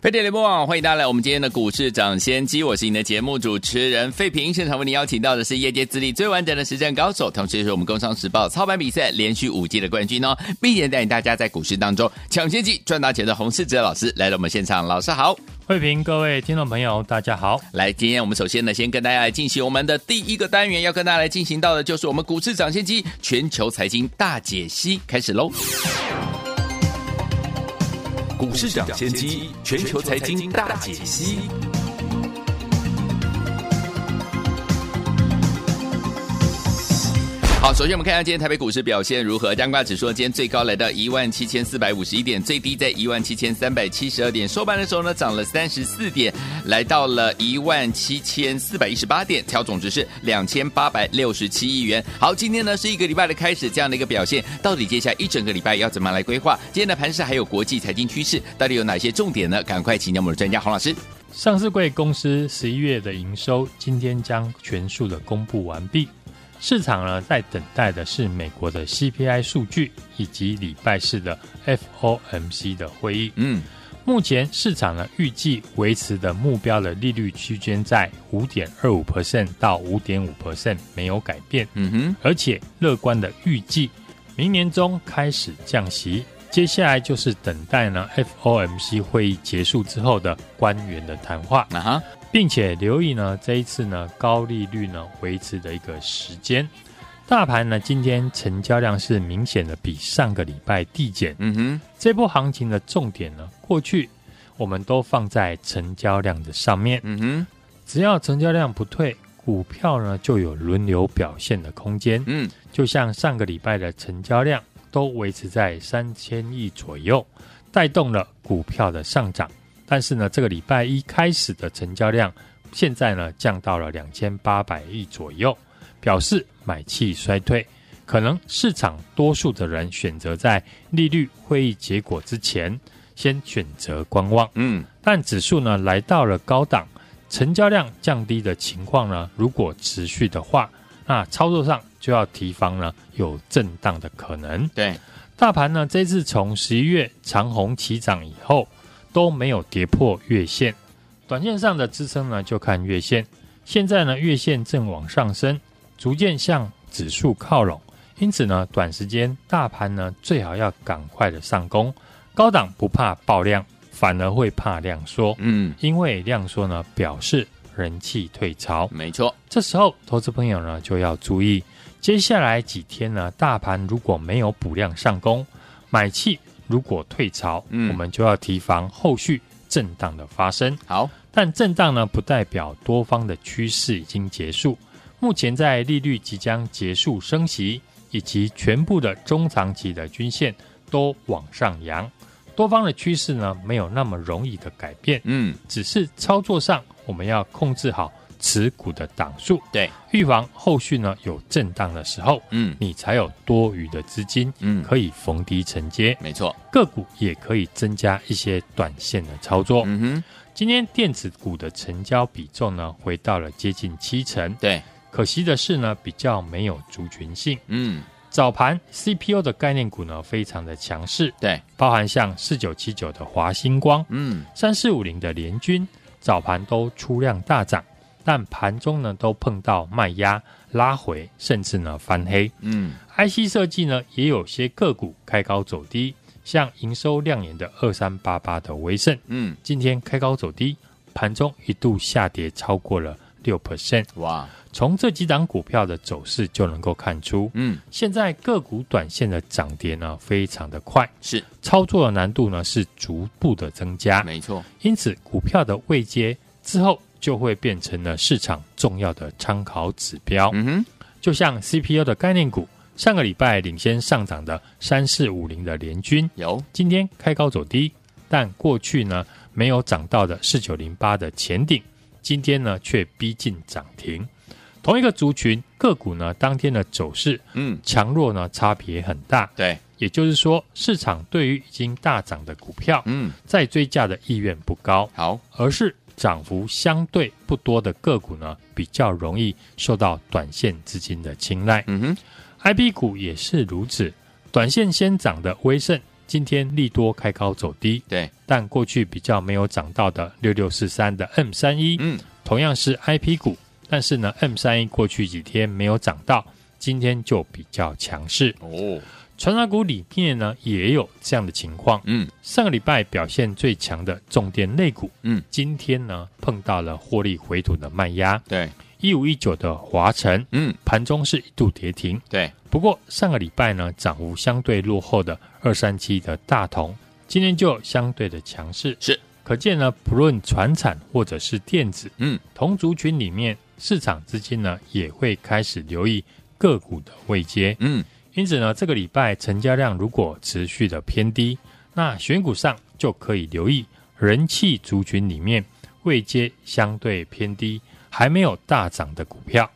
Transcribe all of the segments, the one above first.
飞碟联播网，欢迎大家来我们今天的股市涨先机，我是你的节目主持人费平。现场为你邀请到的是业界资历最完整的实战高手，同时也是我们工商时报操盘比赛连续五届的冠军哦，并且带领大家在股市当中抢先机赚大钱的洪世哲老师来到我们现场，老师好，费平，各位听众朋友大家好。来，今天我们首先呢，先跟大家来进行我们的第一个单元，要跟大家来进行到的就是我们股市涨先机全球财经大解析，开始喽。股市涨先机，全球财经大解析。好，首先我们看一下今天台北股市表现如何。加权指数今天最高来到一万七千四百五十一点，最低在一万七千三百七十二点。收盘的时候呢，涨了三十四点，来到了一万七千四百一十八点，调总值是两千八百六十七亿元。好，今天呢是一个礼拜的开始，这样的一个表现，到底接下来一整个礼拜要怎么来规划？今天的盘势还有国际财经趋势，到底有哪些重点呢？赶快请教我们的专家洪老师。上市柜公司十一月的营收今天将全数的公布完毕。市场呢，在等待的是美国的 CPI 数据以及礼拜四的 FOMC 的会议。嗯，目前市场呢预计维持的目标的利率区间在五点二五 percent 到五点五 percent 没有改变。嗯哼，而且乐观的预计明年中开始降息。接下来就是等待呢 FOMC 会议结束之后的官员的谈话。啊哈。并且留意呢，这一次呢高利率呢维持的一个时间，大盘呢今天成交量是明显的比上个礼拜递减。嗯哼，这波行情的重点呢，过去我们都放在成交量的上面。嗯哼，只要成交量不退，股票呢就有轮流表现的空间。嗯，就像上个礼拜的成交量都维持在三千亿左右，带动了股票的上涨。但是呢，这个礼拜一开始的成交量，现在呢降到了两千八百亿左右，表示买气衰退，可能市场多数的人选择在利率会议结果之前先选择观望。嗯，但指数呢来到了高档，成交量降低的情况呢，如果持续的话，那操作上就要提防呢有震荡的可能。对，大盘呢这次从十一月长虹起涨以后。都没有跌破月线，短线上的支撑呢，就看月线。现在呢，月线正往上升，逐渐向指数靠拢，因此呢，短时间大盘呢，最好要赶快的上攻。高档不怕爆量，反而会怕量缩。嗯，因为量缩呢，表示人气退潮。没错，这时候投资朋友呢，就要注意，接下来几天呢，大盘如果没有补量上攻，买气。如果退潮，嗯，我们就要提防后续震荡的发生。好，但震荡呢，不代表多方的趋势已经结束。目前在利率即将结束升息，以及全部的中长期的均线都往上扬，多方的趋势呢，没有那么容易的改变。嗯，只是操作上我们要控制好。持股的档数，对，预防后续呢有震荡的时候，嗯，你才有多余的资金，嗯，可以逢低承接，没错，个股也可以增加一些短线的操作。嗯哼，今天电子股的成交比重呢回到了接近七成，对，可惜的是呢比较没有族群性，嗯，早盘 CPU 的概念股呢非常的强势，对，包含像四九七九的华星光，嗯，三四五零的联军，早盘都出量大涨。但盘中呢，都碰到卖压拉回，甚至呢翻黑。嗯，IC 设计呢，也有些个股开高走低，像营收亮眼的二三八八的威盛，嗯，今天开高走低，盘中一度下跌超过了六 percent。哇，从这几档股票的走势就能够看出，嗯，现在个股短线的涨跌呢，非常的快，是操作的难度呢是逐步的增加，没错。因此，股票的位阶之后。就会变成了市场重要的参考指标。嗯哼，就像 CPU 的概念股，上个礼拜领先上涨的三四五零的联军，有今天开高走低，但过去呢没有涨到的四九零八的前顶，今天呢却逼近涨停。同一个族群个股呢，当天的走势，嗯，强弱呢差别很大。对，也就是说，市场对于已经大涨的股票，嗯，再追价的意愿不高。好，而是涨幅相对不多的个股呢，比较容易受到短线资金的青睐。嗯哼，I P 股也是如此。短线先涨的威盛，今天利多开高走低。对，但过去比较没有涨到的六六四三的 M 三一，嗯，同样是 IP 股。但是呢，M 三一过去几天没有涨到，今天就比较强势哦。传产股里面呢也有这样的情况，嗯，上个礼拜表现最强的重电类股，嗯，今天呢碰到了获利回吐的卖压，对，一五一九的华晨，嗯，盘中是一度跌停，对，不过上个礼拜呢涨幅相对落后的二三七的大同，今天就相对的强势，是，可见呢不论传产或者是电子，嗯，同族群里面。市场资金呢也会开始留意个股的位阶，嗯，因此呢，这个礼拜成交量如果持续的偏低，那选股上就可以留意人气族群里面位阶相对偏低、还没有大涨的股票。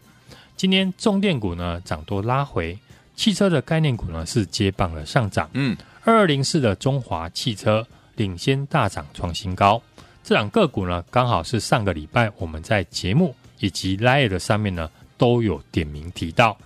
今天重电股呢涨多拉回，汽车的概念股呢是接棒的上涨，嗯，二二零四的中华汽车领先大涨创新高，这两个股呢刚好是上个礼拜我们在节目。以及 Line 的上面呢都有点名提到，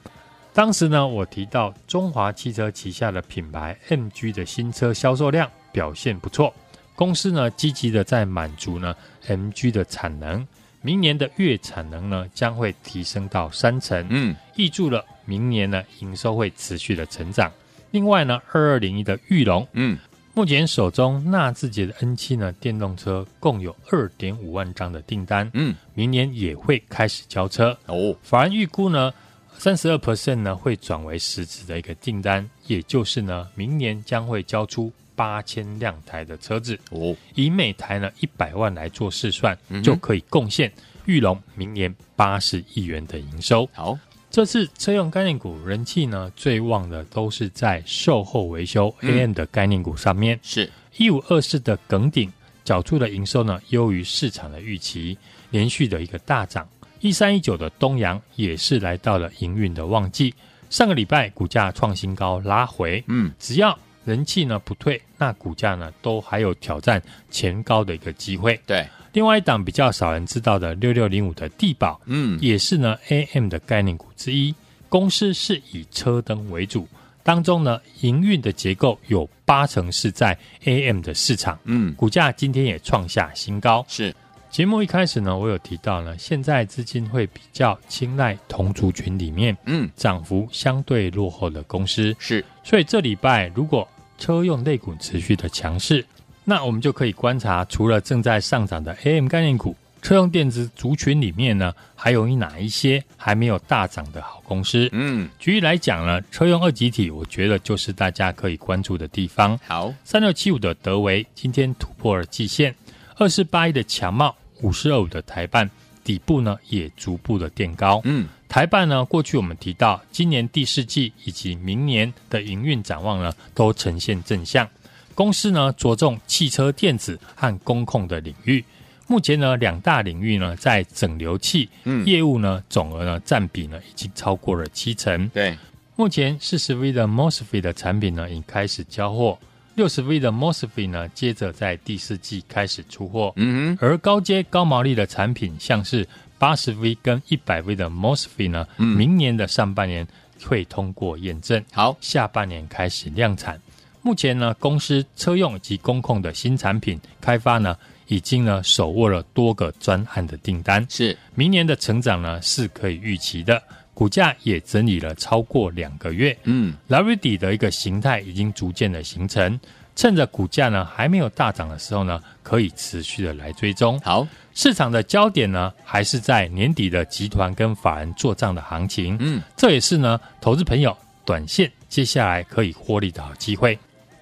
当时呢我提到中华汽车旗下的品牌 MG 的新车销售量表现不错，公司呢积极的在满足呢 MG 的产能，明年的月产能呢将会提升到三成，嗯，挹注了明年呢营收会持续的成长。另外呢二二零一的裕隆，嗯。目前手中纳智捷的 N 七呢，电动车共有二点五万张的订单，嗯，明年也会开始交车哦。法人预估呢，三十二 percent 呢会转为实质的一个订单，也就是呢，明年将会交出八千辆台的车子哦。以每台呢一百万来做试算，嗯、就可以贡献裕隆明年八十亿元的营收。好。这次车用概念股人气呢最旺的都是在售后维修 AM 的概念股上面，嗯、是一五二四的耿鼎，缴出的营收呢优于市场的预期，连续的一个大涨。一三一九的东阳也是来到了营运的旺季，上个礼拜股价创新高拉回，嗯，只要人气呢不退，那股价呢都还有挑战前高的一个机会。对。另外一档比较少人知道的六六零五的地保，嗯，也是呢 AM 的概念股之一。公司是以车灯为主，当中呢营运的结构有八成是在 AM 的市场，嗯，股价今天也创下新高。是节目一开始呢，我有提到呢，现在资金会比较青睐同族群里面，嗯，涨幅相对落后的公司。是，所以这礼拜如果车用类股持续的强势。那我们就可以观察，除了正在上涨的 AM 概念股，车用电子族群里面呢，还有哪一些还没有大涨的好公司？嗯，举例来讲呢，车用二极体，我觉得就是大家可以关注的地方。好，三六七五的德维今天突破了季线，二四八一的强茂，五四二五的台办底部呢也逐步的垫高。嗯，台办呢，过去我们提到今年第四季以及明年的营运展望呢，都呈现正向。公司呢着重汽车电子和工控的领域，目前呢两大领域呢在整流器业务呢总额呢占比呢已经超过了七成。对，目前四十 V 的 MOSFET 的产品呢已开始交货，六十 V 的 MOSFET 呢接着在第四季开始出货。嗯哼，而高阶高毛利的产品，像是八十 V 跟一百 V 的 MOSFET 呢，明年的上半年会通过验证，好，下半年开始量产。目前呢，公司车用以及工控的新产品开发呢，已经呢手握了多个专案的订单，是明年的成长呢是可以预期的。股价也整理了超过两个月，嗯，拉瑞底的一个形态已经逐渐的形成，趁着股价呢还没有大涨的时候呢，可以持续的来追踪。好，市场的焦点呢还是在年底的集团跟法人做账的行情，嗯，这也是呢投资朋友短线接下来可以获利的好机会。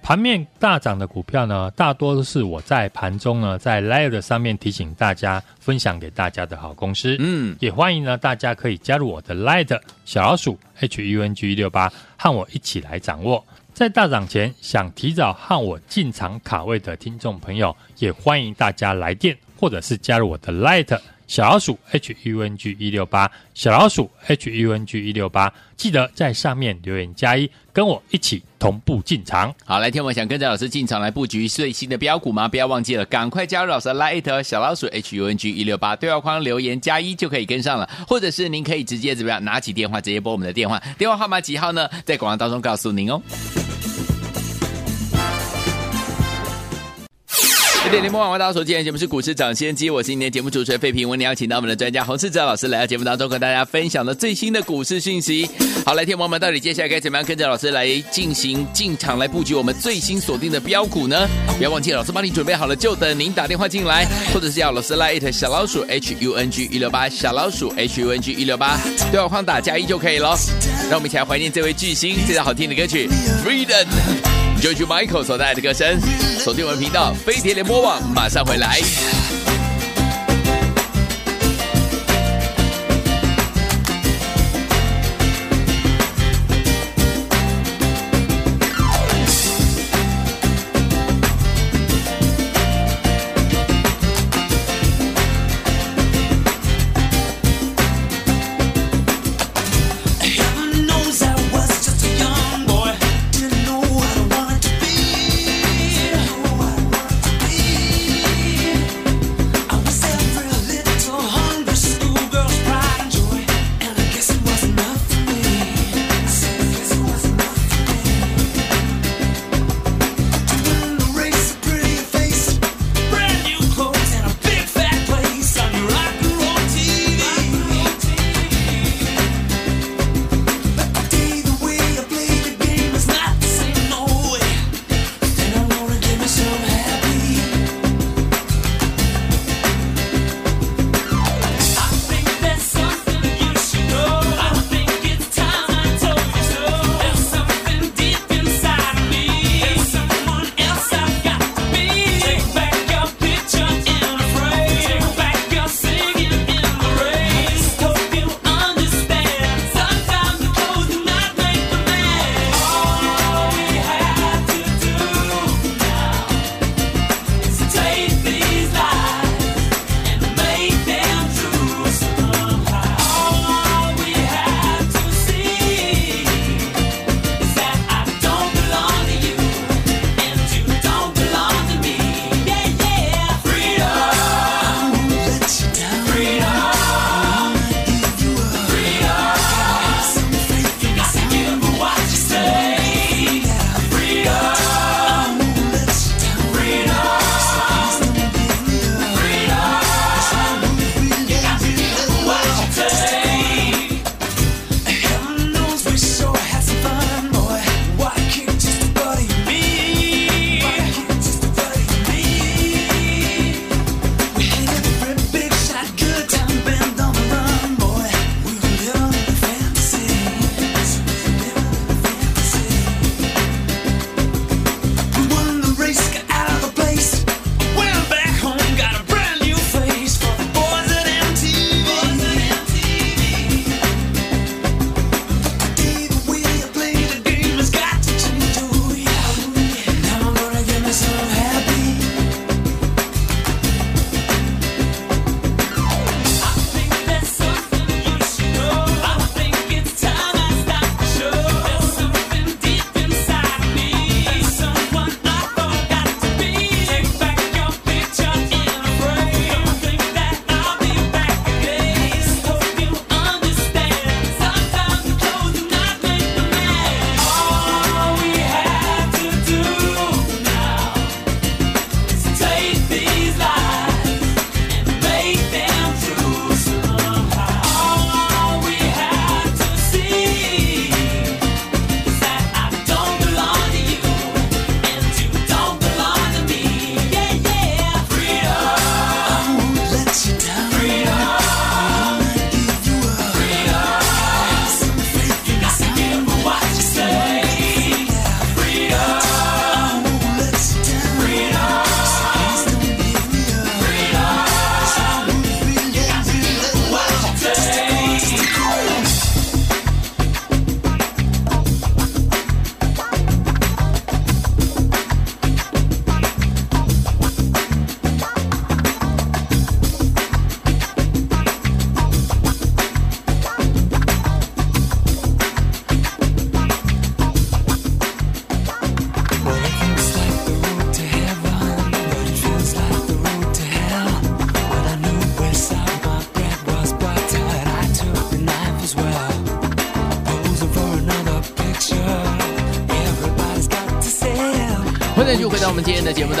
盘面大涨的股票呢，大多都是我在盘中呢，在 Line 上面提醒大家、分享给大家的好公司。嗯，也欢迎呢，大家可以加入我的 Line 小老鼠 HUNG 一六八，和我一起来掌握。在大涨前想提早和我进场卡位的听众朋友，也欢迎大家来电或者是加入我的 Line。小老鼠 H U N G 一六八，小老鼠 H U N G 一六八，记得在上面留言加一，跟我一起同步进场。好，来听我想跟着老师进场来布局最新的标股吗？不要忘记了，赶快加入老师的 Line 小老鼠 H U N G 一六八，对话框留言加一就可以跟上了，或者是您可以直接怎么样，拿起电话直接拨我们的电话，电话号码几号呢？在广告当中告诉您哦。九点联播网，欢迎大家收听节目是股市涨先机，我是今天节目主持人费平，为您邀请到我们的专家洪世哲老师来到节目当中，和大家分享的最新的股市讯息。好，来听我们到底接下来该怎么样跟着老师来进行进场来布局我们最新锁定的标股呢？不要忘记，老师帮你准备好了，就等您打电话进来，或者是要老师来一条小老鼠 H U N G 一六八小老鼠 H U N G 一六八，对话框打加一就可以了。让我们一起来怀念这位巨星，这首好听的歌曲 Freedom。就去 Michael 所带来的歌声，锁定我们频道飞碟联播网，马上回来。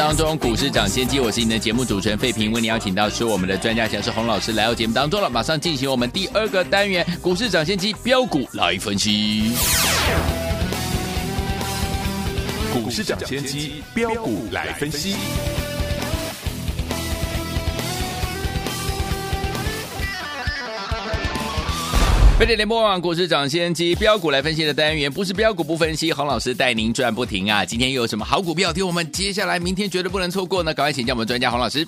当中，股市涨先机，我是您的节目主持人费平，为您邀请到是我们的专家讲师洪老师来到节目当中了，马上进行我们第二个单元，股市涨先机标股来分析。股市涨先机标股来分析。飞碟联播网股市抢先机标股来分析的单元，不是标股不分析，洪老师带您赚不停啊！今天又有什么好股票？听我们接下来明天绝对不能错过呢！赶快请教我们专家洪老师。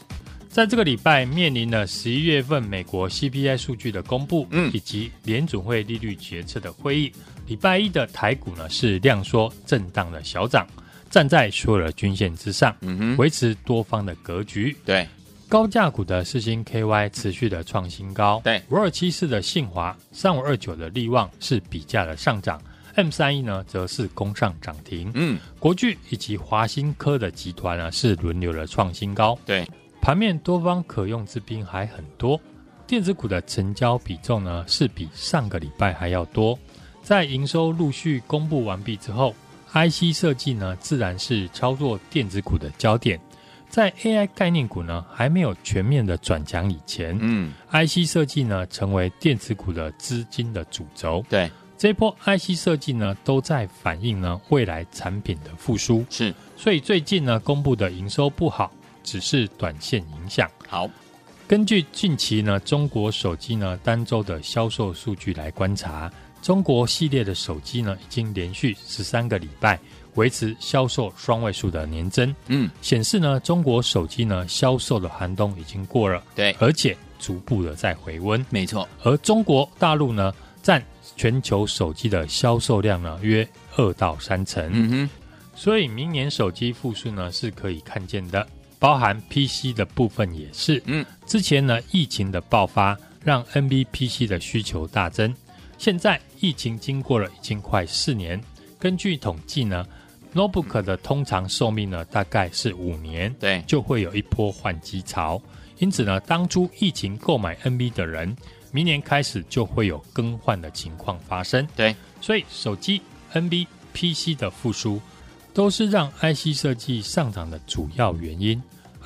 在这个礼拜面临了十一月份美国 CPI 数据的公布，嗯，以及联准会利率决策的会议，礼拜一的台股呢是量缩震荡的小涨，站在所有的均线之上，嗯哼，维持多方的格局，对。高价股的四星 KY 持续的创新高，对，五二七四的信华，三五二九的利旺是比价的上涨，M 三一呢则是攻上涨停，嗯，国巨以及华新科的集团呢是轮流的创新高，对，盘面多方可用之兵还很多，电子股的成交比重呢是比上个礼拜还要多，在营收陆续公布完毕之后，IC 设计呢自然是操作电子股的焦点。在 AI 概念股呢还没有全面的转强以前，嗯，IC 设计呢成为电子股的资金的主轴。对，这一波 IC 设计呢都在反映呢未来产品的复苏。是，所以最近呢公布的营收不好，只是短线影响。好，根据近期呢中国手机呢单周的销售数据来观察，中国系列的手机呢已经连续十三个礼拜。维持销售双位数的年增，嗯，显示呢，中国手机呢销售的寒冬已经过了，对，而且逐步的在回温，没错。而中国大陆呢，占全球手机的销售量呢约二到三成，嗯哼，所以明年手机复苏呢是可以看见的，包含 PC 的部分也是，嗯，之前呢疫情的爆发让 NB PC 的需求大增，现在疫情经过了已经快四年，根据统计呢。Notebook 的通常寿命呢，大概是五年，对，就会有一波换机潮。因此呢，当初疫情购买 NB 的人，明年开始就会有更换的情况发生。对，所以手机、NB、PC 的复苏，都是让 IC 设计上涨的主要原因。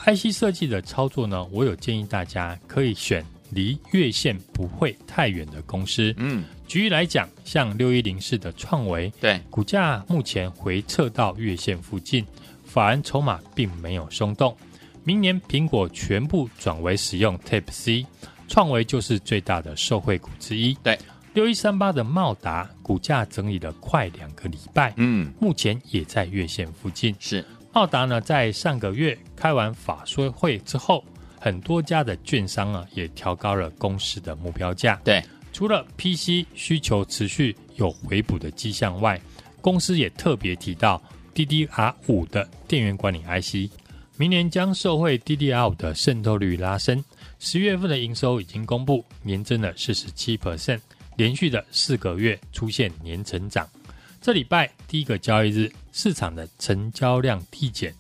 IC 设计的操作呢，我有建议大家可以选离月线不会太远的公司。嗯。举例来讲，像六一零四的创维，对，股价目前回撤到月线附近，法人筹码并没有松动。明年苹果全部转为使用 Type C，创维就是最大的受惠股之一。对，六一三八的茂达股价整理了快两个礼拜，嗯，目前也在月线附近。是茂达呢，在上个月开完法说会之后，很多家的券商啊也调高了公司的目标价。对。除了 PC 需求持续有回补的迹象外，公司也特别提到 DDR5 的电源管理 IC，明年将受惠 DDR5 的渗透率拉升。十月份的营收已经公布，年增了四十七 percent，连续的四个月出现年成长。这礼拜第一个交易日，市场的成交量递减，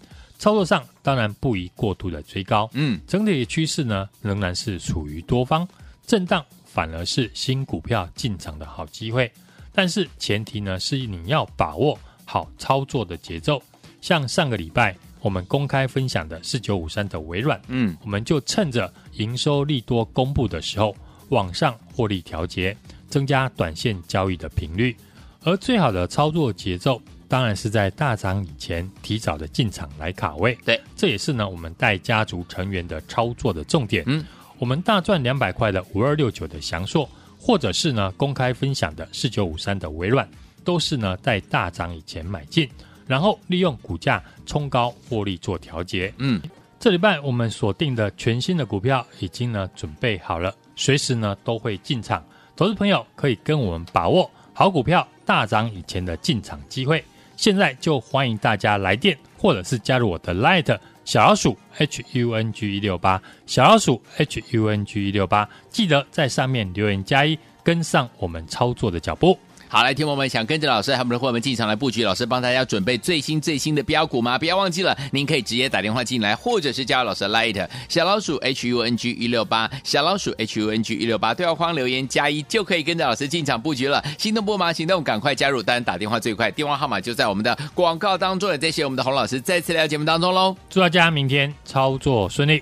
操作上当然不宜过度的追高。嗯，整体的趋势呢，仍然是处于多方震荡。反而是新股票进场的好机会，但是前提呢是你要把握好操作的节奏。像上个礼拜我们公开分享的四九五三的微软，嗯，我们就趁着营收利多公布的时候往上获利调节，增加短线交易的频率。而最好的操作节奏，当然是在大涨以前提早的进场来卡位。对，这也是呢我们带家族成员的操作的重点。嗯。我们大赚两百块的五二六九的祥硕，或者是呢公开分享的四九五三的微软，都是呢在大涨以前买进，然后利用股价冲高获利做调节。嗯，这礼拜我们锁定的全新的股票已经呢准备好了，随时呢都会进场。投资朋友可以跟我们把握好股票大涨以前的进场机会。现在就欢迎大家来电，或者是加入我的 Light。小老鼠 H U N G 一六八，小老鼠 H U N G 一六八，记得在上面留言加一，跟上我们操作的脚步。好，来，听我们想跟着老师还有我们的伙伴们进场来布局，老师帮大家准备最新最新的标股吗？不要忘记了，您可以直接打电话进来，或者是加入老师的 Light 小老鼠 H U N G 一六八小老鼠 H U N G 一六八对话框留言加一就可以跟着老师进场布局了。心动不忙行动，赶快加入，当然打电话最快，电话号码就在我们的广告当中。也谢谢我们的洪老师再次来到节目当中喽，祝大家明天操作顺利。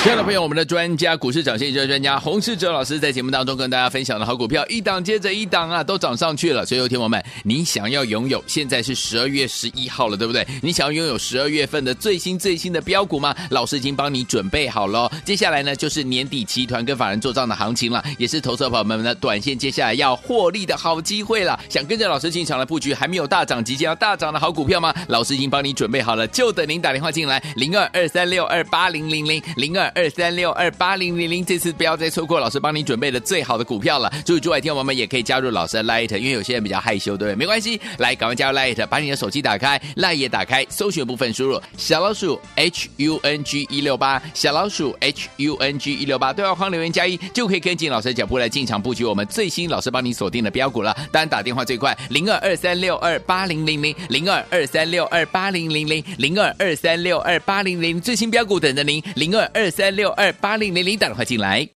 亲爱的朋友，我们的专家股市涨先机专家洪世哲老师在节目当中跟大家分享的好股票，一档接着一档啊，都涨上去了。所，有听友们，你想要拥有，现在是十二月十一号了，对不对？你想要拥有十二月份的最新最新的标股吗？老师已经帮你准备好了。接下来呢，就是年底集团跟法人做账的行情了，也是投资者朋友们的短线接下来要获利的好机会了。想跟着老师进场来布局，还没有大涨，即将要大涨的好股票吗？老师已经帮你准备好了，就等您打电话进来，零二二三六二八零零零零二。二三六二八零零零，这次不要再错过老师帮你准备的最好的股票了。注意，诸位听友们也可以加入老师的 Light，因为有些人比较害羞，对不对？没关系，来，赶快加入 Light，把你的手机打开，Light 也打开，搜寻部分输入小老鼠 H U N G 一六八，小老鼠 H U N G 一六八，对话框留言加一，就可以跟进老师的脚步来进场布局我们最新老师帮你锁定的标股了。当然打电话最快，零二二三六二八零零零，零二二三六二八零零零，零二二三六二八零零，最新标股等着您，零二二三六二八。零零零，打电话进来。